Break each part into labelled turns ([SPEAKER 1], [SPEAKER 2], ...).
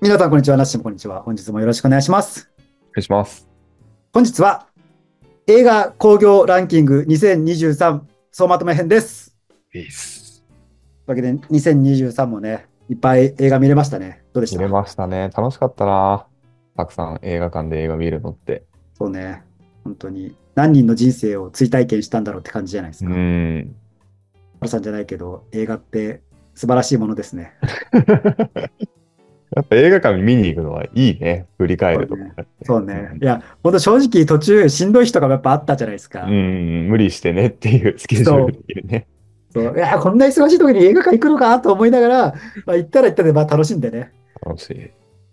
[SPEAKER 1] 皆さん、こんにちは。なっしもこんにちは。本日もよろしくお願いします。
[SPEAKER 2] お願いします。
[SPEAKER 1] 本日は、映画興行ランキング2023総まとめ編です。
[SPEAKER 2] ピース。
[SPEAKER 1] というわけで、2023もね、いっぱい映画見れましたね。どうでした？
[SPEAKER 2] 見れましたね。楽しかったな。たくさん映画館で映画見るのって。
[SPEAKER 1] そうね。本当に。何人の人生を追体験したんだろうって感じじゃないです
[SPEAKER 2] う
[SPEAKER 1] か。
[SPEAKER 2] ん。
[SPEAKER 1] 原さんじゃないけど、映画って素晴らしいものですね。
[SPEAKER 2] やっぱ映画館見に行くのはいいね。振り返るとか、
[SPEAKER 1] そうね。いや、本当正直途中しんどい日とかもやっぱあったじゃないですか。
[SPEAKER 2] うん、無理してねっていうスケジュールでね。
[SPEAKER 1] そういや、こんな忙しい時に映画館行くのかと思いながら、まあ、行ったら行ったで、まあ楽しんでね。
[SPEAKER 2] 楽しい。
[SPEAKER 1] っ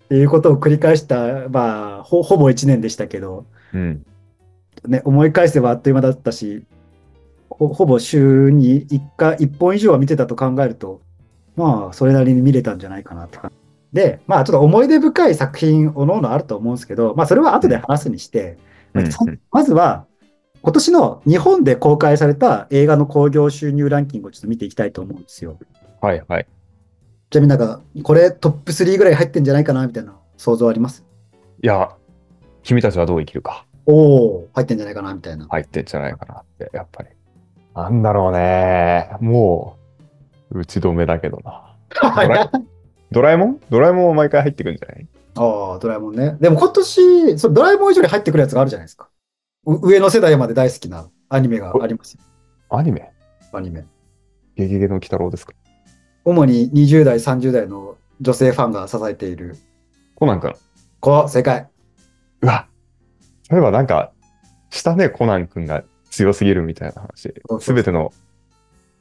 [SPEAKER 1] ていうことを繰り返した、まあ、ほほぼ1年でしたけど、
[SPEAKER 2] うん。
[SPEAKER 1] ね、思い返せばあっという間だったし、ほほぼ週に1回、1本以上は見てたと考えると、まあ、それなりに見れたんじゃないかなって感じ。で、まあ、ちょっと思い出深い作品、おのおのあると思うんですけど、まあ、それは後で話すにして、
[SPEAKER 2] うん
[SPEAKER 1] そまずは、今年の日本で公開された映画の興行収入ランキングをちょっと見ていきたいと思うんですよ。
[SPEAKER 2] はいはい。
[SPEAKER 1] ちなみになんか、これトップ3ぐらい入ってんじゃないかなみたいな想像あります？
[SPEAKER 2] いや、君たちはどう生きるか。
[SPEAKER 1] おお入ってんじゃないかなみたいな。
[SPEAKER 2] 入ってんじゃないかなって、やっぱり。なんだろうね。もう、打ち止めだけどな。ド ラドラえもん？ドラえもんは毎回入ってくるんじゃない？
[SPEAKER 1] ああ、ドラえもんね。でも今年、そうドラえもん以上に入ってくるやつがあるじゃないですか。う上の世代まで大好きなアニメがありますよ。
[SPEAKER 2] アニメ？
[SPEAKER 1] アニメ。
[SPEAKER 2] ゲゲゲの鬼太郎ですか？
[SPEAKER 1] 主に20代、30代の女性ファンが支えている。
[SPEAKER 2] コナン君。
[SPEAKER 1] こう、正解。
[SPEAKER 2] うわ、そういえばなんか、したね、コナン君が強すぎるみたいな話すべての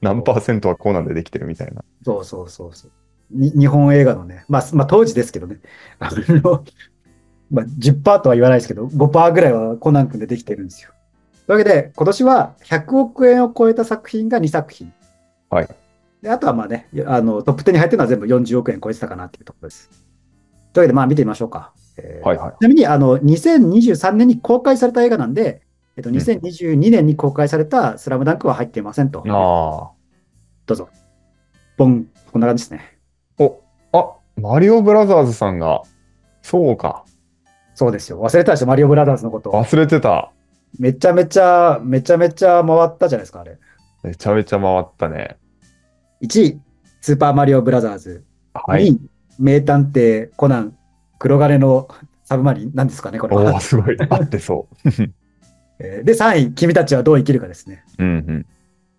[SPEAKER 2] 何パーセントはコナンでできてるみたいな。
[SPEAKER 1] そうそうそうそう。に日本映画のね、まあ、まあ当時ですけどね、あの、まあ10%とは言わないですけど、5%ぐらいはコナン君でできてるんですよ。というわけで、今年は100億円を超えた作品が2作品。
[SPEAKER 2] はい。
[SPEAKER 1] であとはまあね、あのトップ10に入ってるのは全部40億円超えてたかなっていうところです。というわけで、まあ見てみましょうか。えー
[SPEAKER 2] はいはい。
[SPEAKER 1] ちなみに、あの、2023年に公開された映画なんで、えっと、2022年に公開されたスラムダンクは入っていませんと。
[SPEAKER 2] あ
[SPEAKER 1] どうぞ。ボン。こんな感じですね。
[SPEAKER 2] マリオブラザーズさんが、そうか。
[SPEAKER 1] そうですよ。忘れてたでしょ、マリオブラザーズのこと。
[SPEAKER 2] 忘れてた。
[SPEAKER 1] めちゃめちゃ、めちゃめちゃ回ったじゃないですか、あれ。
[SPEAKER 2] めちゃめちゃ回ったね。
[SPEAKER 1] 1位、スーパーマリオブラザーズ。2
[SPEAKER 2] はい。
[SPEAKER 1] 位、名探偵コナン、黒金の サブマリン。なんですかね、これは
[SPEAKER 2] おー、。すごい。合ってそ
[SPEAKER 1] えーで、3位、君たちはどう生きるかですね。
[SPEAKER 2] う。うんうん。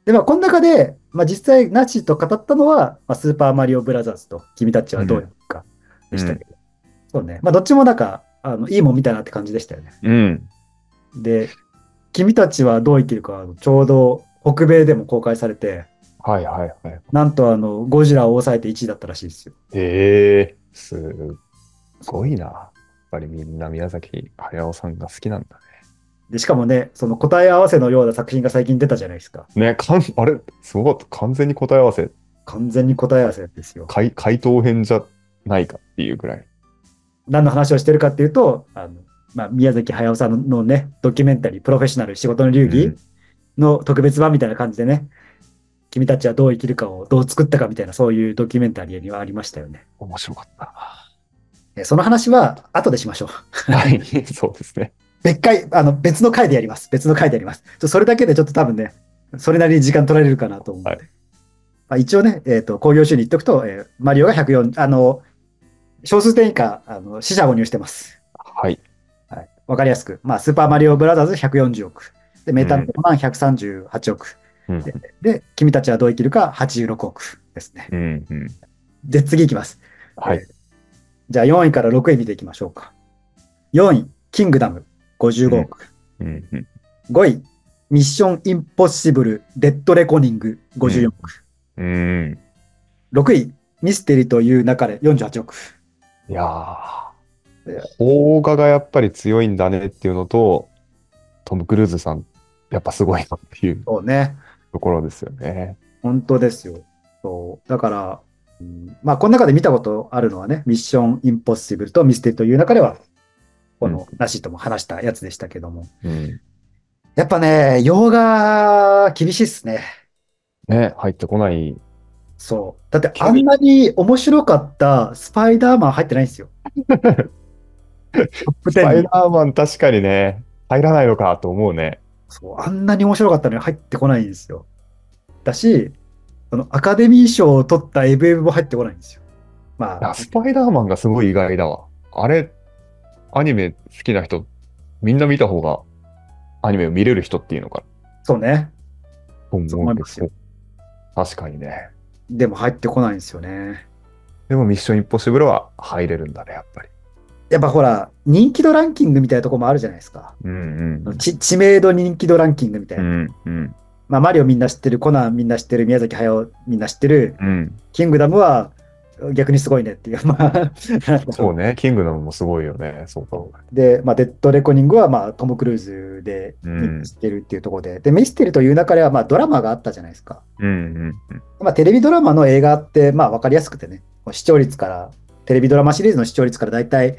[SPEAKER 1] で、まあ、この中で、まあ、実際、ナチと語ったのは、まあ、スーパーマリオブラザーズと、君たちはどうやるかでしたけど。そうね。まあ、どっちもなんか、あの、いいもん見たなって感じでしたよね。
[SPEAKER 2] うん。
[SPEAKER 1] で、君たちはどう生きるか、ちょうど北米でも公開されて、
[SPEAKER 2] はいはいはい。
[SPEAKER 1] なんとあの、ゴジラを抑えて1位だったらしいですよ。
[SPEAKER 2] へえ、すごいな。やっぱりみんな宮崎駿さんが好きなんだ
[SPEAKER 1] で、しかもね、その答え合わせのような作品が最近出たじゃないですか。
[SPEAKER 2] ね。ね、かん、あれ、すごかった。完全に答え合わせ、
[SPEAKER 1] 完全に答え合わせですよ。
[SPEAKER 2] 回回答編じゃないかっていうぐらい。
[SPEAKER 1] 何の話をしてるかっていうと、あの、まあ、宮崎駿さんのね、ドキュメンタリー、プロフェッショナル仕事の流儀
[SPEAKER 2] うん
[SPEAKER 1] の特別版みたいな感じでね、君たちはどう生きるかをどう作ったかみたいな、そういうドキュメンタリーにはありましたよね。
[SPEAKER 2] 面白かった
[SPEAKER 1] えその話は後でしましょう。
[SPEAKER 2] な。はい、そうですね。
[SPEAKER 1] 別回、あの、別の回でやります。別の回でやります。それだけでちょっと多分ね、それなりに時間取られるかなと思うので。
[SPEAKER 2] はい
[SPEAKER 1] まあ、一応ね、えっ、と、工業収入言っとくと、えーマリオが104、あの、小数点以下、あの、死者誤入してます。
[SPEAKER 2] はい。
[SPEAKER 1] はい。わかりやすく。まあ、スーパーマリオブラザーズ140億。で、メタルマン138億。
[SPEAKER 2] うん。
[SPEAKER 1] で、君たちはどう生きるか86億ですね。
[SPEAKER 2] うん。うん。
[SPEAKER 1] で、次いきます。
[SPEAKER 2] はい。
[SPEAKER 1] じゃあ4位から6位見ていきましょうか。4位、キングダム55億。
[SPEAKER 2] うん。うん。
[SPEAKER 1] 5位、ミッションインポッシブル、デッドレコニング、54億。
[SPEAKER 2] うん。
[SPEAKER 1] 6位、ミステリという流れ、48億。
[SPEAKER 2] いやー、邦画がやっぱり強いんだねっていうのと、トム・クルーズさん、やっぱすごいなっていう
[SPEAKER 1] そうね。
[SPEAKER 2] ところですよね。
[SPEAKER 1] 本当ですよ。そう。だから、うんまあ、この中で見たことあるのはね、ミッションインポッシブルとミステリという中では、この、なしとも話したやつでしたけども。
[SPEAKER 2] うん。
[SPEAKER 1] やっぱね、洋画、厳しいっすね。
[SPEAKER 2] ね、入ってこない。
[SPEAKER 1] そう。だってあんなに面白かったスパイダーマン入ってないんですよ。
[SPEAKER 2] スパ
[SPEAKER 1] 10に。
[SPEAKER 2] イダーマン確かにね、入らないのかと思うね。
[SPEAKER 1] そう、あんなに面白かったのに入ってこないんですよ。だし、そのアカデミー賞を取ったエブエブも入ってこないんですよ。まあ、
[SPEAKER 2] スパイダーマンがすごい意外だわ。あれ、アニメ好きな人、みんな見た方がアニメを見れる人っていうのか
[SPEAKER 1] そうね。
[SPEAKER 2] 思うんです
[SPEAKER 1] よ
[SPEAKER 2] 確かにね。
[SPEAKER 1] でも入ってこないんですよね。
[SPEAKER 2] でもミッションインポッシブルは入れるんだね、やっぱり。
[SPEAKER 1] やっぱほら、人気度ランキングみたいなとこもあるじゃないですか。
[SPEAKER 2] うんうん。
[SPEAKER 1] ち知名度人気度ランキングみたいうな。
[SPEAKER 2] んうん
[SPEAKER 1] まあ、マリオみんな知ってる、コナンみんな知ってる、宮崎駿みんな知ってる、
[SPEAKER 2] うん。
[SPEAKER 1] キングダムは逆にすごいねっていう。まあ、
[SPEAKER 2] そうね、キングダムもすごいよね。そうか。
[SPEAKER 1] で、まあ、デッドレコニングは、まあ、トム・クルーズで
[SPEAKER 2] うん
[SPEAKER 1] 知ってるっていうところで、で、ミステリという中では、まあ、ドラマがあったじゃないですか。
[SPEAKER 2] うんうん
[SPEAKER 1] まあ、テレビドラマの映画って、まあ、わかりやすくてね、視聴率から、テレビドラマシリーズの視聴率から大体、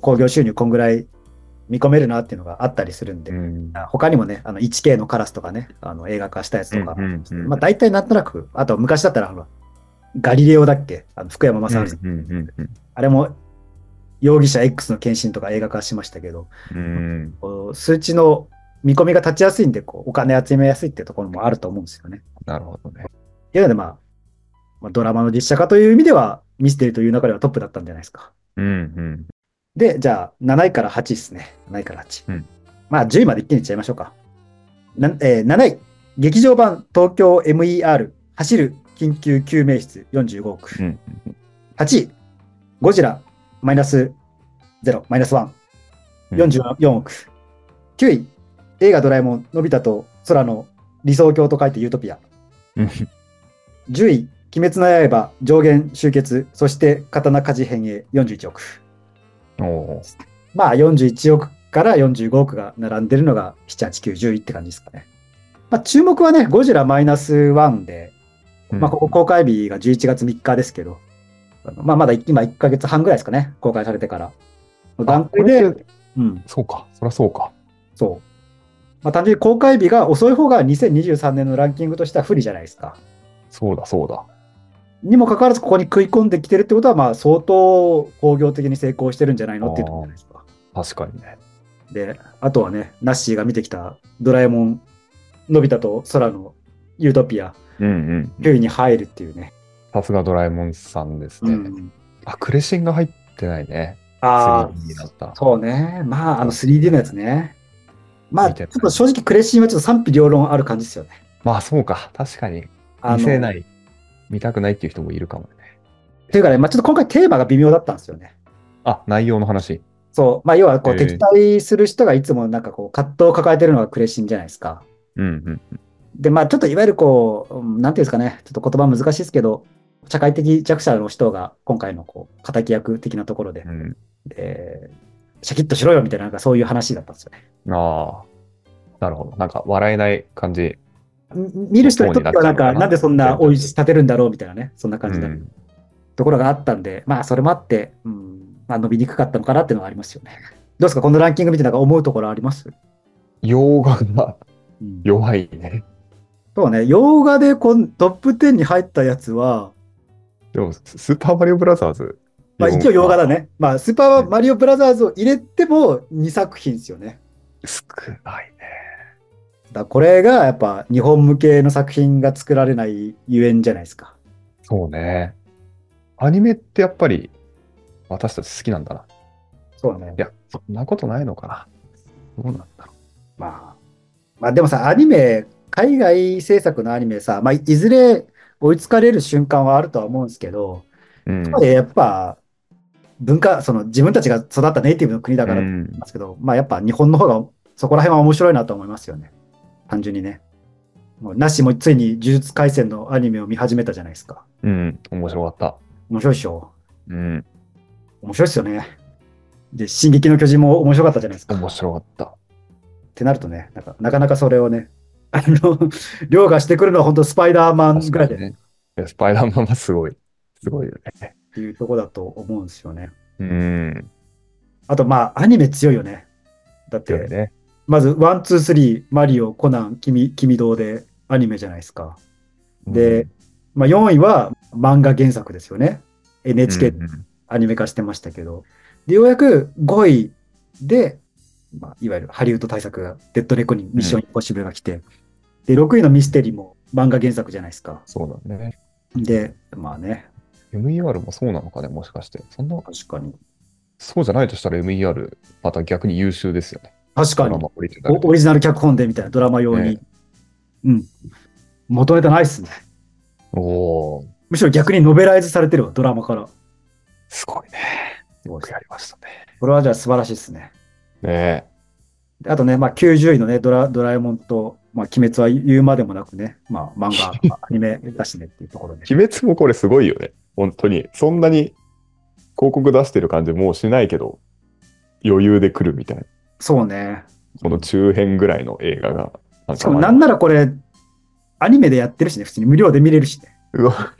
[SPEAKER 1] 興行収入こんぐらい見込めるなっていうのがあったりするんで、
[SPEAKER 2] うん。うん
[SPEAKER 1] 他にもね、あの 1K のカラスとかね、あの映画化したやつとか、
[SPEAKER 2] うんうんうん
[SPEAKER 1] まあ大体なんとなく、あと昔だったらガリレオだっけ？あの福山雅治さん、あれも容疑者 X の献身とか映画化しましたけど、
[SPEAKER 2] うん。
[SPEAKER 1] 数値の見込みが立ちやすいんでこう、お金集めやすいっていうところもあると思うんですよね。
[SPEAKER 2] なるほどね。
[SPEAKER 1] いやので、まあ、まあ、ドラマの実写化という意味では、ミステリという中ではトップだったんじゃないですか。
[SPEAKER 2] うんうん。
[SPEAKER 1] で、じゃあ、7位から8位ですね。7位から8。
[SPEAKER 2] うん
[SPEAKER 1] まあ、10位まで一気にいっちゃいましょうか。なえー7位、劇場版東京 MER 走る緊急救命室45億。
[SPEAKER 2] うん。
[SPEAKER 1] 8位、ゴジラ。マイナス。0、マイナス1、44億。9位、映画ドラえもん、のび太と空の理想郷と書いてユートピア。
[SPEAKER 2] うん。
[SPEAKER 1] 10位、鬼滅の刃。上限集結、そして刀鍛冶編へ。41億。まあ41億から45億が並んでるのが7、8、9、10位って感じですかね。まあ注目はね、ゴジラマイナス1で、まあここ公開日が11月3日ですけど、まあまだ今1ヶ月半ぐらいですかね、公開されてから。段階で、うん、
[SPEAKER 2] そうか、そりゃそうか。
[SPEAKER 1] そう。まあ単純に公開日が遅い方が2023年のランキングとしては不利じゃないですか。
[SPEAKER 2] そうだそうだ。
[SPEAKER 1] にもかかわらずここに食い込んできてるってことは、まあ相当工業的に成功してるんじゃないの？っていうところじゃないですか。
[SPEAKER 2] 確かにね。
[SPEAKER 1] で、あとはね、ナッシーが見てきたドラえもん、のび太と空のユートピア、
[SPEAKER 2] うんうん。
[SPEAKER 1] 9位に入るっていうね。
[SPEAKER 2] さすがドラえもんさんですね。
[SPEAKER 1] うん
[SPEAKER 2] あ、クレシンが入ってないね。
[SPEAKER 1] ああ、
[SPEAKER 2] 3D になった。
[SPEAKER 1] そうね。まあ、あの 3D のやつね。まあ、ちょっと正直クレシンはちょっと賛否両論ある感じですよね。
[SPEAKER 2] まあそうか、確かに。見せない。見たくないっていう人もいるかもね。
[SPEAKER 1] っていうかね、まあちょっと今回テーマが微妙だったんですよね。
[SPEAKER 2] あ、内容の話。
[SPEAKER 1] そう。まあ要はこう敵対する人がいつもなんかこう葛藤を抱えてるのがクレシンじゃないですか。
[SPEAKER 2] うんうん。
[SPEAKER 1] で、まあちょっといわゆるこう、うんなんていうんですかね、ちょっと言葉難しいですけど、社会的弱者の人が今回のこう、敵役的なところで
[SPEAKER 2] う、ん、
[SPEAKER 1] えーシャキッとしろよみたいな、なんかそういう話だったんですよね。
[SPEAKER 2] ああ。なるほど。なんか笑えない感じ。
[SPEAKER 1] み見る人にとってはなんか、
[SPEAKER 2] な
[SPEAKER 1] んでそんな追い立てるんだろうみたいなね、そんな感じだ、
[SPEAKER 2] うん
[SPEAKER 1] ところがあったんで、まあそれもあって、うん、まあ伸びにくかったのかなっていうのはありますよね。どうですか？このランキング見てなんか思うところあります、
[SPEAKER 2] 洋画が
[SPEAKER 1] うん
[SPEAKER 2] 弱いね。
[SPEAKER 1] そうね、洋画でこんトップ10に入ったやつは、
[SPEAKER 2] でも、ススーパーマリオブラザーズ。
[SPEAKER 1] まあ一応洋画だね。まあスーパーマリオブラザーズを入れても2作品ですよね。
[SPEAKER 2] 少ないね。
[SPEAKER 1] だこれがやっぱ日本向けの作品が作られないゆえんじゃないですか。
[SPEAKER 2] そうね。アニメってやっぱり私たち好きなんだな。
[SPEAKER 1] そうね
[SPEAKER 2] い。や、そんなことないのかな。どうなんだろ
[SPEAKER 1] まあ、まあでもさ、アニメ、海外制作のアニメさ、まあいずれ追いつかれる瞬間はあるとは思うんですけど、
[SPEAKER 2] う。うん
[SPEAKER 1] やっぱ文化、その自分たちが育ったネイティブの国だからと思
[SPEAKER 2] うん
[SPEAKER 1] いますけど、まあやっぱ日本の方がそこら辺は面白いなと思いますよね。単純にね。もうなしもついに呪術廻戦のアニメを見始めたじゃないですか。
[SPEAKER 2] うん、面白かった。
[SPEAKER 1] 面白いでしょ
[SPEAKER 2] うん、
[SPEAKER 1] 面白いですよね。で、進撃の巨人も面白かったじゃないですか。
[SPEAKER 2] 面白かった。
[SPEAKER 1] ってなるとね、なんかなかなかそれをね、あの、凌駕してくるのは本当スパイダーマンぐらいでっ
[SPEAKER 2] ね。スパイダーマンはすごい。すごいよね。
[SPEAKER 1] ていうとこだと思うんですよね。
[SPEAKER 2] うん。
[SPEAKER 1] あと、まあ、アニメ強いよね。だって、
[SPEAKER 2] ね。
[SPEAKER 1] まず、 one、two、three、マリオ、コナン、君、君どうでアニメじゃないですか。で、まあ、4位は漫画原作ですよね。
[SPEAKER 2] うん、
[SPEAKER 1] NHK
[SPEAKER 2] うん
[SPEAKER 1] アニメ化してましたけど、で、ようやく5位で、まあ、いわゆるハリウッド大作が、デッドレコニングミッションインポッシブルが来て、で、6位のミステリーも漫画原作じゃないですか。
[SPEAKER 2] そうだね。
[SPEAKER 1] で、まあね、
[SPEAKER 2] MER もそうなのかね、もしかして。そんな、
[SPEAKER 1] 確かに。
[SPEAKER 2] そうじゃないとしたら MER、また逆に優秀ですよね。
[SPEAKER 1] 確かに
[SPEAKER 2] オリジ
[SPEAKER 1] オリジナル脚本でみたいなドラマ用に。
[SPEAKER 2] ね
[SPEAKER 1] うん。元ネタないっすね。
[SPEAKER 2] おー、
[SPEAKER 1] むしろ逆にノベライズされてるわ、ドラマから。
[SPEAKER 2] すごいね。よくやりましたね。
[SPEAKER 1] これはじゃあ素晴らしいですね。
[SPEAKER 2] ね
[SPEAKER 1] であとね、まあ、90位のね、ドラドラえもんと、まあ、鬼滅は言うまでもなくね、まあ、漫画、アニメだしねっていうところで。
[SPEAKER 2] 鬼滅もこれすごいよね。本当に。そんなに広告出してる感じもうしないけど、余裕で来るみたいな。
[SPEAKER 1] そうね。
[SPEAKER 2] この中編ぐらいの映画が。なん
[SPEAKER 1] しかもなんならこれ、アニメでやってるしね、普通に無料で見れるしね。
[SPEAKER 2] うわ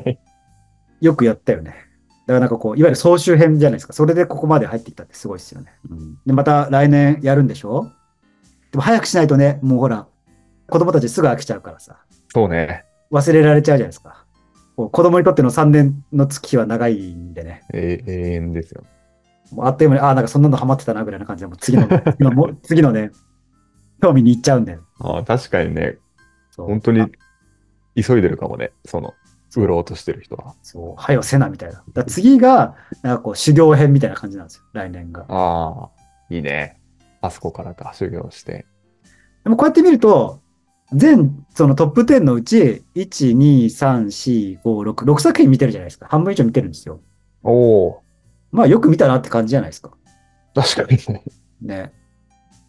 [SPEAKER 1] よくやったよね。だからなんかこう、いわゆる総集編じゃないですか。それでここまで入ってきたってすごいですよね。で、また来年やるんでしょ？でも早くしないとね、もうほら、子供たちすぐ飽きちゃうからさ、
[SPEAKER 2] そうね。
[SPEAKER 1] 忘れられちゃうじゃないですか。こう子供にとっての3年の月日は長いんでね。
[SPEAKER 2] え永遠ですよ。
[SPEAKER 1] もうあっという間に、ああ、なんかそんなのハマってたなぐらいな感じで、もう次の、次のもう次のね、興味に行っちゃうんで。
[SPEAKER 2] ああ確かにね、本当に急いでるかもね。その、売ろうとしてる人は。
[SPEAKER 1] そう、はよせなみたいな。だ次が、なんかこう、修行編みたいな感じなんですよ、来年が。
[SPEAKER 2] ああ、いいね。あそこからか、修行して。
[SPEAKER 1] でもこうやって見ると、全、そのトップ10のうち、1、2、3、4、5、6、6作品見てるじゃないですか。半分以上見てるんですよ。
[SPEAKER 2] おお
[SPEAKER 1] まあよく見たなって感じじゃないですか。
[SPEAKER 2] 確かにね。
[SPEAKER 1] ね。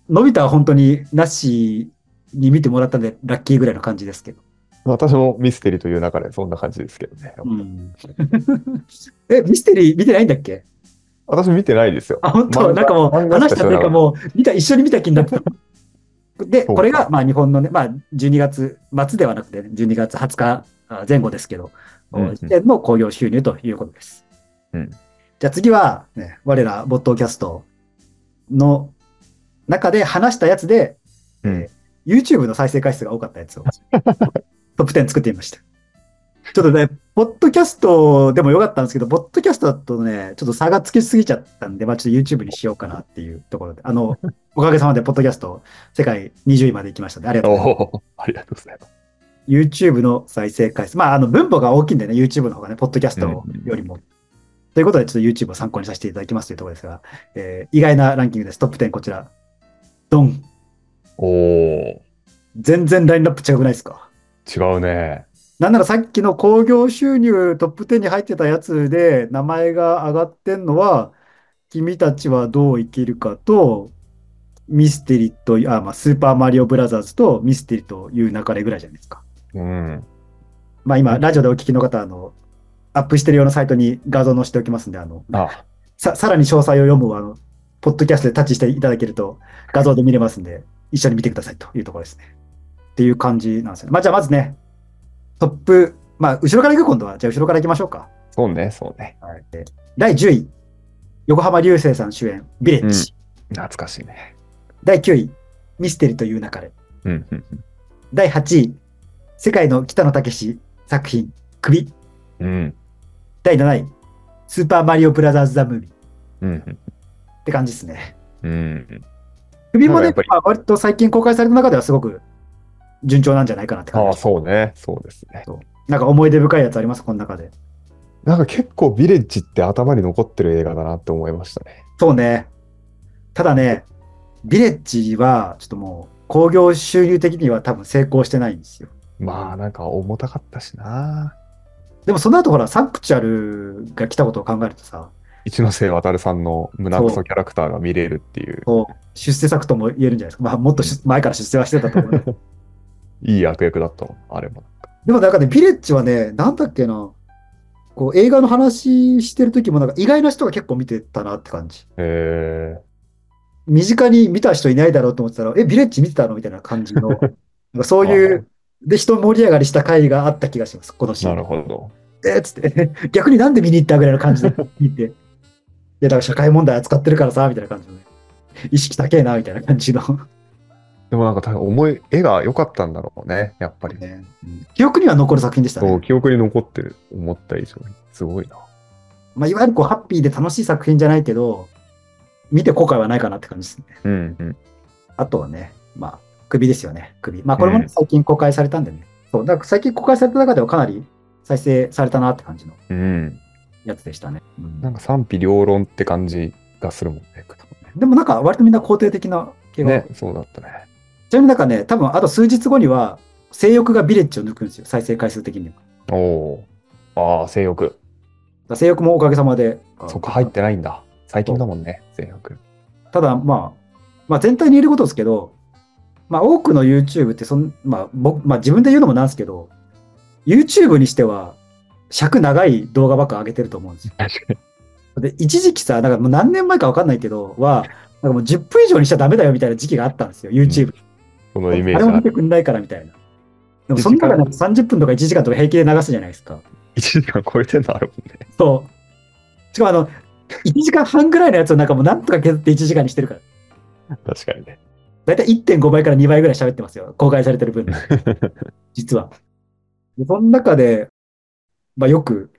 [SPEAKER 1] のび太は本当になしに見てもらったんでラッキーぐらいの感じですけど。
[SPEAKER 2] 私もミステリーという中でそんな感じですけどね。
[SPEAKER 1] うん。え、ミステリー見てないんだっけ？
[SPEAKER 2] 私見てないですよ。
[SPEAKER 1] あ、本当？なんかもう話したというかもう見た、一緒に見た気になった。で、これがまあ日本のね、まあ12月末ではなくて、ね、12月20日あ前後ですけど、
[SPEAKER 2] うんうん
[SPEAKER 1] 時点の興行収入ということです。
[SPEAKER 2] うん
[SPEAKER 1] じゃあ次は、ね、我ら、ボットキャストの中で話したやつで、
[SPEAKER 2] うん
[SPEAKER 1] えー YouTube の再生回数が多かったやつを トップ10作ってみました。ちょっとね、ポッドキャストでもよかったんですけど、ポッドキャストだとね、ちょっと差がつきすぎちゃったんで、まあちょっと YouTube にしようかなっていうところで、あの、おかげさまでポッドキャスト世界20位まで行きましたので、ありがとうございます。
[SPEAKER 2] ありがとうございます。
[SPEAKER 1] YouTube の再生回数。まあ、あの、分母が大きいんでね、YouTube の方がね、ポッドキャストよりも。ということで、ちょっと YouTube を参考にさせていただきますというところですが、えー意外なランキングです。トップ10こちら。ドン。
[SPEAKER 2] おお
[SPEAKER 1] 全然ラインナップ違くないですか？
[SPEAKER 2] 違うね。
[SPEAKER 1] なんならさっきの興行収入トップ10に入ってたやつで名前が上がってんのは、君たちはどう生きるかと、ミステリと、あ、まあ、スーパーマリオブラザーズとミステリという流れぐらいじゃないですか。
[SPEAKER 2] うん。
[SPEAKER 1] まあ今、ラジオでお聞きの方、あの、アップしてるようなサイトに画像載せておきますんで、あの、
[SPEAKER 2] あ、
[SPEAKER 1] さ、さらに詳細を読む、あの、ポッドキャストでタッチしていただけると画像で見れますんで、一緒に見てくださいというところですね。っていう感じなんですよね。まあじゃあまずね、トップ、まあ後ろから行く今度は、じゃあ後ろから行きましょうか。
[SPEAKER 2] そうね、そうね。
[SPEAKER 1] 第10位、横浜流星さん主演、ビレッジ。
[SPEAKER 2] 懐かしいね。
[SPEAKER 1] 第9位、ミステリという流れ。
[SPEAKER 2] うん、うん、
[SPEAKER 1] 第8位、世界の北野武作品、首。
[SPEAKER 2] うん。うん、
[SPEAKER 1] 第7位、スーパーマリオブラザーズ・ザ・ムービー。
[SPEAKER 2] うん、
[SPEAKER 1] って感じですね。
[SPEAKER 2] うん。
[SPEAKER 1] 首もね割と最近公開された中ではすごく順調なんじゃないかなって
[SPEAKER 2] ああ、
[SPEAKER 1] 感じ。
[SPEAKER 2] そうね。そうですね。
[SPEAKER 1] なんか思い出深いやつあります？この中で。
[SPEAKER 2] なんか結構ビレッジって頭に残ってる映画だなって思いましたね。
[SPEAKER 1] そうね。ただね、ビレッジはちょっともう興行収入的には多分成功してないんですよ。
[SPEAKER 2] まあなんか重たかったしな。
[SPEAKER 1] でもその後ほら、サンクチュアルが来たことを考えるとさ、
[SPEAKER 2] 一ノ瀬渡さんの胸クソキャラクターが見れるっていう、
[SPEAKER 1] こう出世作とも言えるんじゃないですか。まあもっと出前から出世はしてたと思う。
[SPEAKER 2] いい悪役だったあれも。
[SPEAKER 1] でもなんかね、ビレッジはね、なんだっけな、こう映画の話してる時もなんか意外な人が結構見てたなって感じ。
[SPEAKER 2] へえ
[SPEAKER 1] 身近に見た人いないだろうと思ってたら、え、ビレッジ見てたのみたいな感じの、なんかそういう、で、人盛り上がりした回があった気がします、このシーン。
[SPEAKER 2] なるほど。
[SPEAKER 1] えーっつって、逆になんで見に行ったぐらいの感じで見て。いや、だから社会問題扱ってるからさ、みたいな感じのね。意識高えな、みたいな感じの。
[SPEAKER 2] でもなんか多分思い、絵が良かったんだろうね、やっぱり。
[SPEAKER 1] ね記憶には残る作品でした
[SPEAKER 2] そう、
[SPEAKER 1] ね。
[SPEAKER 2] 記憶に残ってる、思った以上に。すごいな。
[SPEAKER 1] まあ、いわゆるこうハッピーで楽しい作品じゃないけど、見て後悔はないかなって感じですね。
[SPEAKER 2] うんうん。
[SPEAKER 1] あとはね、まあ、首ですよね、首。まあ、これもね
[SPEAKER 2] うん
[SPEAKER 1] 最近公開されたんでね。そう、だから最近公開された中ではかなり再生されたなって感じの
[SPEAKER 2] うん。
[SPEAKER 1] やつでしたね。うん
[SPEAKER 2] なんか賛否両論って感じがするもんね。
[SPEAKER 1] でもなんか割とみんな肯定的な系が、
[SPEAKER 2] ね、そうだったね。
[SPEAKER 1] ちなみになんかね、多分あと数日後には、性欲がビレッジを抜くんですよ、再生回数的には。
[SPEAKER 2] おお。ああ、性欲。
[SPEAKER 1] ら性欲もおかげさまで。
[SPEAKER 2] そこ入ってないんだ。最近だもんね、性欲。
[SPEAKER 1] ただ、まあ、まあ全体に言えることですけど、まあ多くの YouTube ってそん、まあ僕、まあ自分で言うのもなんですけど、YouTube にしては尺長い動画ばっか上げてると思うんですよ。
[SPEAKER 2] 確かに。
[SPEAKER 1] で、一時期さ、なんかもう何年前かわかんないけど、は、なんかもう10分以上にしちゃダメだよみたいな時期があったんですよ、YouTube。
[SPEAKER 2] そのイメー
[SPEAKER 1] あれも見て。くんないからみたいな。でもその中で30分とか1時間とか平気で流すじゃないですか。
[SPEAKER 2] 1時間超えてんのあるもんね。
[SPEAKER 1] そう。しかもあの、1時間半ぐらいのやつをなんかもうなんとか削って1時間にしてるから。
[SPEAKER 2] 確かにね。
[SPEAKER 1] だいたい1.5倍から2倍ぐらい喋ってますよ。公開されてる分。実は。でその中で、まあよく、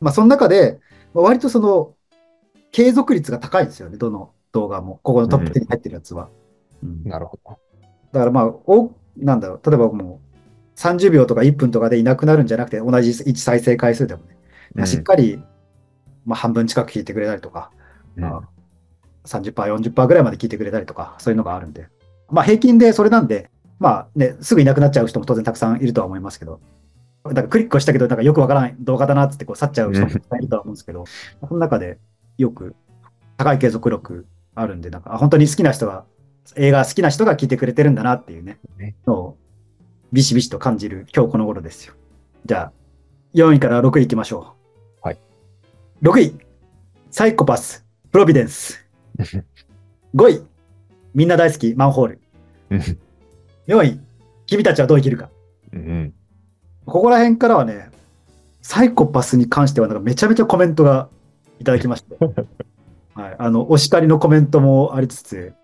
[SPEAKER 1] まあその中で、まあ割とその、継続率が高いんですよね。どの動画も。ここのトップ10に入ってるやつは。うん
[SPEAKER 2] なるほど。
[SPEAKER 1] だからまあ、お、なんだろう、例えばもう、30秒とか1分とかでいなくなるんじゃなくて、同じ1再生回数でもね、
[SPEAKER 2] うん。
[SPEAKER 1] しっかり、まあ半分近く聞いてくれたりとか、
[SPEAKER 2] うん。
[SPEAKER 1] まあ30%、40%ぐらいまで聞いてくれたりとか、そういうのがあるんで。まあ平均でそれなんで、まあね、すぐいなくなっちゃう人も当然たくさんいるとは思いますけど、だからクリックをしたけど、なんかよくわからない動画だなってこう去っちゃう人もたくさんいるとは思うんですけど、その中でよく高い継続力あるんで、なんかあ本当に好きな人が、映画好きな人が聞いてくれてるんだなっていうね、
[SPEAKER 2] ね
[SPEAKER 1] のをビシビシと感じる今日この頃ですよ。じゃあ、4位から6位行きましょう。
[SPEAKER 2] はい。
[SPEAKER 1] 6位、サイコパス、プロビデンス。5位、みんな大好き、マンホール。4位、君たちはどう生きるか。
[SPEAKER 2] うん。
[SPEAKER 1] ここら辺からはね、サイコパスに関してはなんかめちゃめちゃコメントがいただきまして、はい、あの、お叱りのコメントもありつつ、ほ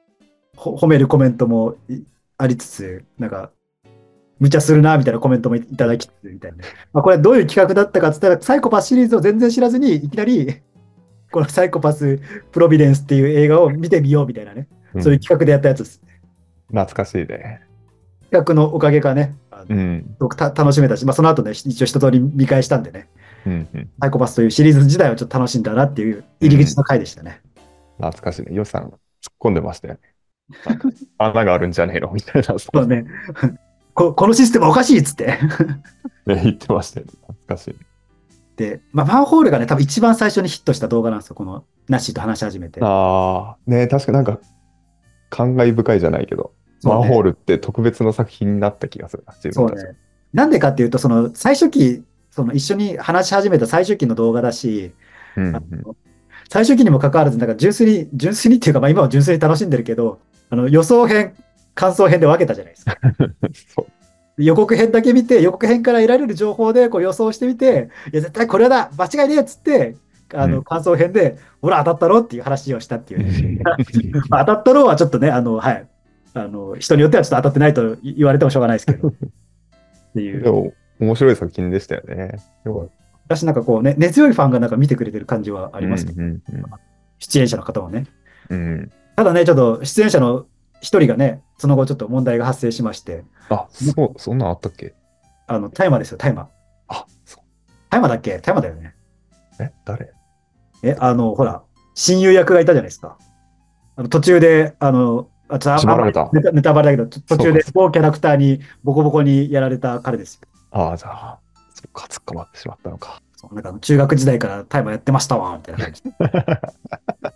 [SPEAKER 1] 褒めるコメントもいありつつ、なんか、無茶するな、みたいなコメントもいただきつつ、みたいなね。まあ、これどういう企画だったかって言ったら、サイコパスシリーズを全然知らずに、いきなり、このサイコパスプロビデンスっていう映画を見てみようみたいなね、そういう企画でやったやつです。
[SPEAKER 2] 懐かしいね。
[SPEAKER 1] 企画のおかげかね、
[SPEAKER 2] うん。
[SPEAKER 1] 楽しめたし、まあ、その後ね、一応一通り見返したんでね、
[SPEAKER 2] うんうん。
[SPEAKER 1] サイコパスというシリーズ自体をちょっと楽しんだなっていう入り口の回でしたね。
[SPEAKER 2] 懐かしいね。ヨシさん、突っ込んでましたよね。なんか穴があるんじゃねえの？みたいな。
[SPEAKER 1] そうね。ここのシステムおかしいっつって。
[SPEAKER 2] ね、言ってましたよね。懐かしい。
[SPEAKER 1] で、まあ、マンホールがね、多分一番最初にヒットした動画なんですよ。このナッシーと話し始めて。
[SPEAKER 2] ああ、ね確かなんか、感慨深いじゃないけど、
[SPEAKER 1] ね
[SPEAKER 2] マンホールって特別な作品になった気がするな、自分たち。
[SPEAKER 1] そうね。なんでかっていうと、その最初期、その一緒に話し始めた最初期の動画だし、
[SPEAKER 2] うん
[SPEAKER 1] あの最初期にもかかわらず、なんか純粋に、純粋にっていうか、まあ今は純粋に楽しんでるけど、あの予想編、感想編で分けたじゃないですか。予告編だけ見て、予告編から得られる情報でこう予想してみて、いや、絶対これだ間違いねえっつって、あの、
[SPEAKER 2] うん
[SPEAKER 1] 感想編で、ほら、当たったろっていう話をしたっていうね。まあ当たったろはちょっとね、あの、はい。あの、人によってはちょっと当たってないと言われてもしょうがないですけど。っていう
[SPEAKER 2] で。も、面白い作品でしたよね。
[SPEAKER 1] 私なんかこうね、根強いファンがなんか見てくれてる感じはあ
[SPEAKER 2] た
[SPEAKER 1] りますけど、
[SPEAKER 2] うん
[SPEAKER 1] 出演者の方はね。
[SPEAKER 2] うんうん。
[SPEAKER 1] ただね、ちょっと出演者の一人がね、その後ちょっと問題が発生しまして、
[SPEAKER 2] あ、そう、そんなんあったっけ？
[SPEAKER 1] あの、大麻ですよ、大麻。
[SPEAKER 2] あ、そう。
[SPEAKER 1] 大麻だっけ？大麻だよね。
[SPEAKER 2] え、誰？
[SPEAKER 1] え、あの、ほら、親友役がいたじゃないですか。あの途中で、あの、あちょっとネタネタバレだけど、途中で某キャラクターにボコボコにやられた彼ですよ。
[SPEAKER 2] ああ、じゃあ、そっか、突っ込まってしまったのか。
[SPEAKER 1] そうなんか中学時代から大麻やってましたわ、みたいな感じ。っ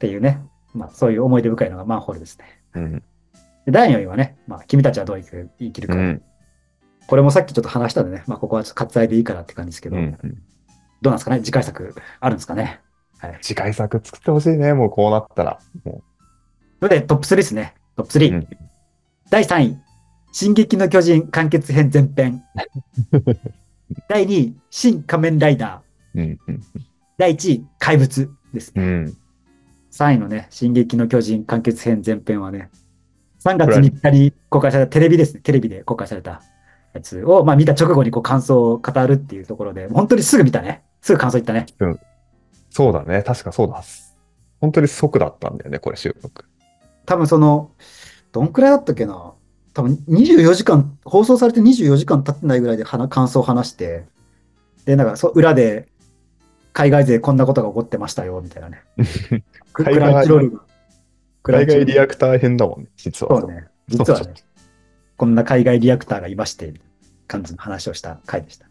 [SPEAKER 1] ていうね、まあ、そういう思い出深いのがマンホールですね。
[SPEAKER 2] うん。
[SPEAKER 1] で第4位はね、まあ、君たちはどう生きる生きるか、
[SPEAKER 2] うん。
[SPEAKER 1] これもさっきちょっと話したんでね、まあ、ここはちょっと割愛でいいかなって感じですけど、
[SPEAKER 2] うんうん。
[SPEAKER 1] どうなんですかね？次回作あるんですかね？はい。
[SPEAKER 2] 次回作作ってほしいね、もうこうなったら。も
[SPEAKER 1] それでトップ3ですね。トップ3。
[SPEAKER 2] うん
[SPEAKER 1] 第3位、進撃の巨人完結編前編。第2位、新仮面ライダー。
[SPEAKER 2] う。うんうん。
[SPEAKER 1] 第1位、怪物ですね。
[SPEAKER 2] うん。
[SPEAKER 1] 3位のね、進撃の巨人完結編前編はね、3月3日に公開されたテレビですね。テレビで公開されたやつを、まあ見た直後にこう感想を語るっていうところで、本当にすぐ見たね。すぐ感想言ったね。
[SPEAKER 2] そうだね。確かそうだ。本当に即だったんだよね、これ収録。
[SPEAKER 1] 多分その、どんくらいだったっけな。多分24時間、放送されて24時間経ってないぐらいで話感想を話して、で、なんかそ裏で、海外勢こんなことが起こってましたよ、みたいなね。ク
[SPEAKER 2] 海
[SPEAKER 1] クラン
[SPEAKER 2] 外リアクター編だもんね、実は。
[SPEAKER 1] そうね。実はね、こんな海外リアクターがいまして、感じの話をした回でした。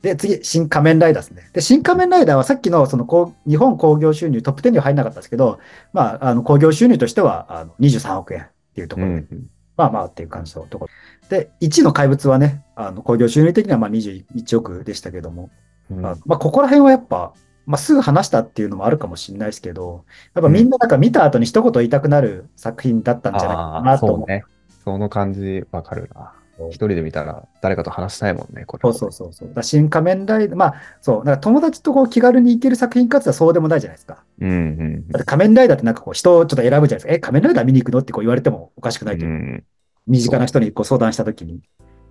[SPEAKER 1] で、次、新仮面ライダーですね。で、新仮面ライダーはさっきのそのこう日本興行収入トップ10には入らなかったですけど、まあ、あの興行収入としてはあの23億円っていうところで、
[SPEAKER 2] うん。
[SPEAKER 1] まあまあっていう感じのところ。で、1の怪物はね、あの興行収入的にはまあ21億でしたけども、
[SPEAKER 2] うん
[SPEAKER 1] まあ、まあここら辺はやっぱ、まあ、すぐ話したっていうのもあるかもしれないですけど、やっぱみんななんか見た後に一言言いたくなる作品だったんじゃないかなと思
[SPEAKER 2] そうね。その感じわかるな。一人で見たら誰かと話したいもんね、これ。
[SPEAKER 1] そうそうそうそう。だ新仮面ライダー、まあ、そう、なんか友達とこう気軽に行ける作品かつはそうでもないじゃないですか。
[SPEAKER 2] うんうん
[SPEAKER 1] だって仮面ライダーってなんかこう人をちょっと選ぶじゃないですか。え、仮面ライダー見に行くのってこう言われてもおかしくないというう。
[SPEAKER 2] ん。
[SPEAKER 1] 身近な人にこう相談したときに。で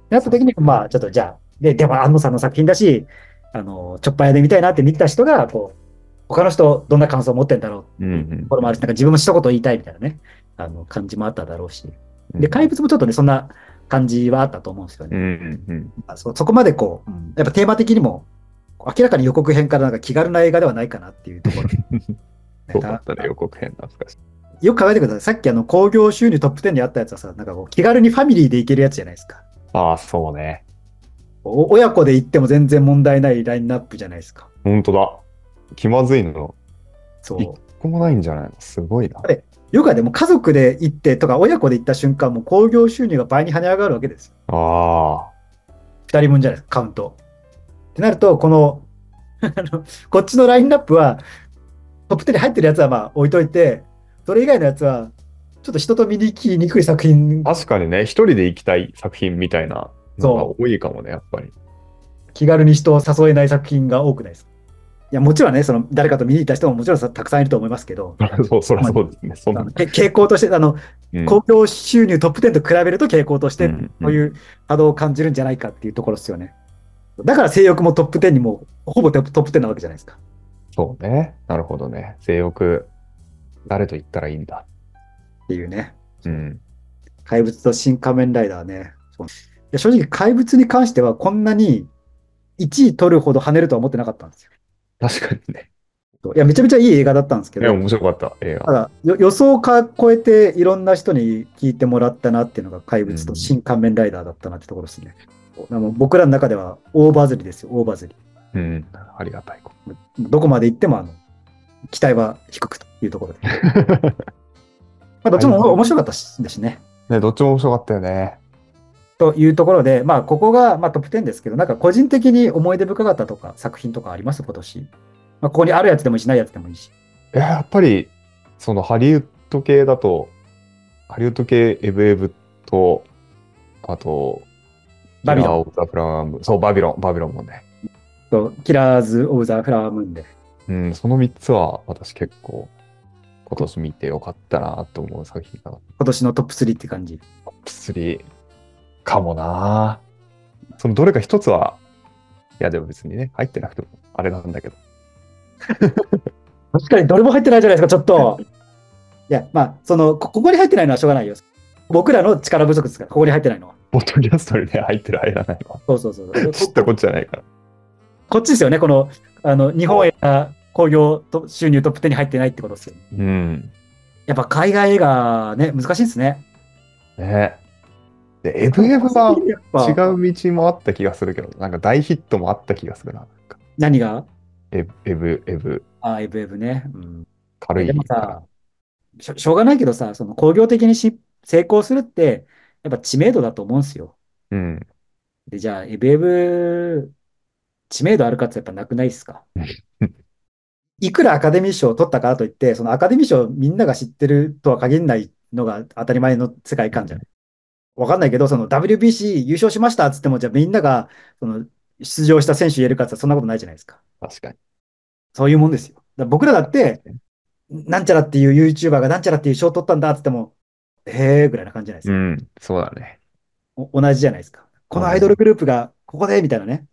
[SPEAKER 1] なったときに、まあ、ちょっとじゃあ、で、でも安野さんの作品だし、あの、ちょっぱ屋で見たいなって見た人が、こう、他の人どんな感想を持ってんだろう
[SPEAKER 2] うんうん
[SPEAKER 1] これもあるし、なんか自分も一言言いたいみたいなね、あの、感じもあっただろうし。
[SPEAKER 2] うん。
[SPEAKER 1] で、怪物もちょっとね、そんな感じはあったと思うんですよね。
[SPEAKER 2] うんうんうん。
[SPEAKER 1] あそそこまでこう、やっぱテーマ的にも、明らかに予告編からなんか気軽な映画ではないかなっていうところ。
[SPEAKER 2] そうだったね、予告編懐かしい。
[SPEAKER 1] よく考えてください。さっきあの、興行収入トップ10にあったやつはさ、なんかこう、気軽にファミリーで行けるやつじゃないですか。
[SPEAKER 2] ああ、そうね。
[SPEAKER 1] お親子で行っても全然問題ないラインナップじゃないですか。
[SPEAKER 2] 本当だ。気まずいの、
[SPEAKER 1] そう。
[SPEAKER 2] 一個もないんじゃないの？すごいな。
[SPEAKER 1] れよくはでも家族で行ってとか親子で行った瞬間、もう興行収入が倍に跳ね上がるわけですよ。
[SPEAKER 2] ああ。
[SPEAKER 1] 二人分じゃないですか、カウント。ってなると、この こっちのラインナップは、トップ10に入ってるやつはまあ置いといて、それ以外のやつは、ちょっと人と見に行きにくい作品、
[SPEAKER 2] 確かにね、一人で行きたい作品みたいなのが多いかもね、やっぱり。
[SPEAKER 1] 気軽に人を誘えない作品が多くないですか？いや、もちろんね、その誰かと見に行った人ももちろんさたくさんいると思いますけど、
[SPEAKER 2] そう、そりゃそうですね。そ
[SPEAKER 1] 傾向として、あの、
[SPEAKER 2] うん
[SPEAKER 1] 興行収入トップ10と比べると傾向として、
[SPEAKER 2] うんうん
[SPEAKER 1] そういう波動を感じるんじゃないかっていうところですよね。だから性欲もトップ10にも、ほぼトップトップ10なわけじゃないですか。
[SPEAKER 2] そうね。なるほどね。性欲、誰と言ったらいいんだ。
[SPEAKER 1] っていうね。
[SPEAKER 2] うん。
[SPEAKER 1] 怪物と新仮面ライダーね。そういや正直、怪物に関してはこんなに1位取るほど跳ねるとは思ってなかったんですよ。
[SPEAKER 2] 確かにね。
[SPEAKER 1] いや、めちゃめちゃいい映画だったんですけ
[SPEAKER 2] いや、
[SPEAKER 1] ど、
[SPEAKER 2] 面白かった、映画。
[SPEAKER 1] ただよ予想をか超えていろんな人に聞いてもらったなっていうのが怪物と新仮面ライダーだったなってところですね。でも僕らの中では大バズりですよ、大バズり。
[SPEAKER 2] うん。ありがたいこ
[SPEAKER 1] どこまで行ってもあの期待は低くというところで。まあ、どっちも面白かったしですしね。
[SPEAKER 2] と。ね、どっちも面白かったよね。
[SPEAKER 1] というところで、まあ、ここが、まあ、トップ10ですけど、なんか個人的に思い出深かったとか、作品とかあります？今年。まあ、ここにあるやつでもいいし、ないやつでもいいし。
[SPEAKER 2] いや、やっぱり、そのハリウッド系だと、ハリウッド系エブエブと、あと、
[SPEAKER 1] バビロン
[SPEAKER 2] オブザ・フラワームそう、バビロン、バビロンもね。
[SPEAKER 1] と、キラーズ・オブ・ザ・フラワームーンで。
[SPEAKER 2] うん、その3つは私結構、今年見てよかったなと思う作品かな。
[SPEAKER 1] 今年のトップ3って感じ。
[SPEAKER 2] トップ3かもなそのどれか一つは、いやでも別にね、入ってなくてもあれなんだけど。
[SPEAKER 1] 確かにどれも入ってないじゃないですか、ちょっと。いや、まあ、その、こここに入ってないのはしょうがないよ。僕らの力不足ですから、ここに入ってないのは。
[SPEAKER 2] ポッドキャストにね、入ってる入らないのは。
[SPEAKER 1] そうそうそう。
[SPEAKER 2] 知ったこっちゃないから。
[SPEAKER 1] こっちですよね、この、あの、日本映画興行と収入トップ10に入ってないってことですよ。
[SPEAKER 2] うん。
[SPEAKER 1] やっぱ海外映画ね、難しいですね。
[SPEAKER 2] ねで、エブエブは違う道もあった気がするけど、なんか大ヒットもあった気がするな。な
[SPEAKER 1] 何が？
[SPEAKER 2] エブ、エブ、エブ、
[SPEAKER 1] あ、エブエブね。うん。
[SPEAKER 2] 軽い
[SPEAKER 1] でもさ。、しょしょうがないけどさ、その工業的にし成功するって、やっぱ知名度だと思うんですよ。
[SPEAKER 2] うん。
[SPEAKER 1] で、じゃあ、エブエブ、知名度あるかってやっぱなくないですか？いくらアカデミー賞を取ったからといって、そのアカデミー賞みんなが知ってるとは限らないのが当たり前の世界観じゃない？わかんないけど、その WBC 優勝しましたっつっても、じゃあみんながその出場した選手言えるかってそんなことないじゃないですか。
[SPEAKER 2] 確かに。
[SPEAKER 1] そういうもんですよ。だ僕らだって、なんちゃらっていう YouTuber がなんちゃらっていう賞を取ったんだっつっても、へーぐらいな感じじゃないですか。
[SPEAKER 2] うん、そうだね。
[SPEAKER 1] お同じじゃないですか。このアイドルグループがここでみたいなね。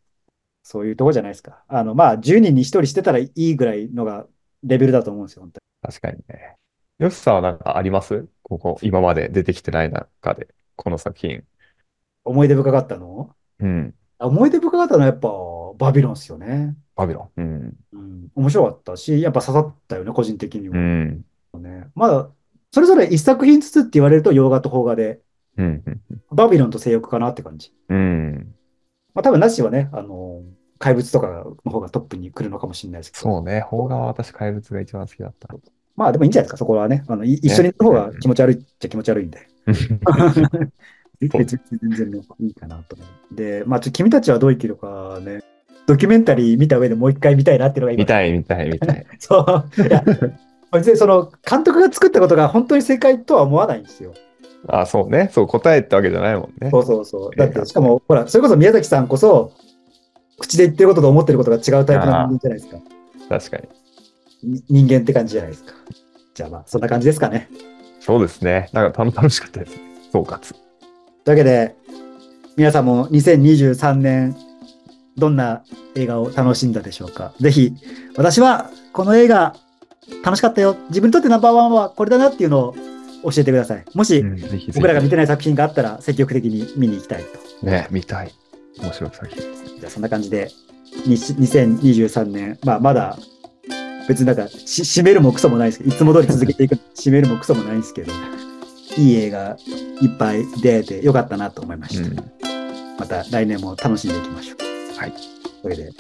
[SPEAKER 1] そういうとこじゃないですか。あの、まあ、10人に1人してたらいいぐらいのがレベルだと思うんですよ、本当
[SPEAKER 2] 確かにね。よしさんはなんかあります？ここ、今まで出てきてない中で、この作品。
[SPEAKER 1] 思い出深かったの？
[SPEAKER 2] うん。
[SPEAKER 1] 思い出深かったのはやっぱバビロンですよね。
[SPEAKER 2] バビロン。うん。
[SPEAKER 1] うん、面白かったし、やっぱ刺さったよね、個人的に
[SPEAKER 2] う
[SPEAKER 1] も。
[SPEAKER 2] ん。
[SPEAKER 1] ね、まだ、それぞれ一作品ずつって言われると洋画と邦画で、
[SPEAKER 2] うん。うん
[SPEAKER 1] バビロンと性欲かなって感じ。
[SPEAKER 2] うん。
[SPEAKER 1] まあ多分ナッシーはね、あの、怪物とかの方がトップに来るのかもしれないですけど。
[SPEAKER 2] そうね。邦画は私、怪物が一番好きだった。
[SPEAKER 1] まあでもいいんじゃないですか、そこはね。あのい一緒にいた方が気持ち悪いっちゃ気持ち悪いんで。別に全然ねいいかなと思う。で、まあちょっと君たちはどう生きるかね、ドキュメンタリー見た上でもう一回見たいなっていうのが今
[SPEAKER 2] 見たい、見たい、見たい。
[SPEAKER 1] そう。別にその監督が作ったことが本当に正解とは思わないんですよ。
[SPEAKER 2] あ、そうね。そう、答えってわけじゃないもんね。
[SPEAKER 1] そうそうそう。だって、しかも、ほら、それこそ宮崎さんこそ、口で言ってることと思ってることが違うタイプの人間じゃないですか。
[SPEAKER 2] 確かに。
[SPEAKER 1] に人間って感じじゃないですか。じゃあまあ、そんな感じですかね。
[SPEAKER 2] そうですね。なんか楽楽しかったですね。総括。
[SPEAKER 1] というわけで、皆さんも2023年、どんな映画を楽しんだでしょうか。ぜひ、私はこの映画楽しかったよ。自分にとってナンバーワンはこれだなっていうのを教えてください。もし
[SPEAKER 2] うん、
[SPEAKER 1] 僕らが見てない作品があったら積極的に見に行きたいと。
[SPEAKER 2] ね、見たい。面白い作品です。
[SPEAKER 1] じゃあそんな感じで、に2023年、まあまだ別になんかし締めるもクソもないですけど、いつも通り続けていく、締めるもクソもないんですけど、いい映画いっぱい出会えてよかったなと思いました。
[SPEAKER 2] うん。
[SPEAKER 1] また来年も楽しんでいきましょう。
[SPEAKER 2] はい。
[SPEAKER 1] それで、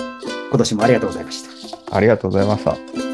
[SPEAKER 1] 今年もありがとうございました。
[SPEAKER 2] ありがとうございました。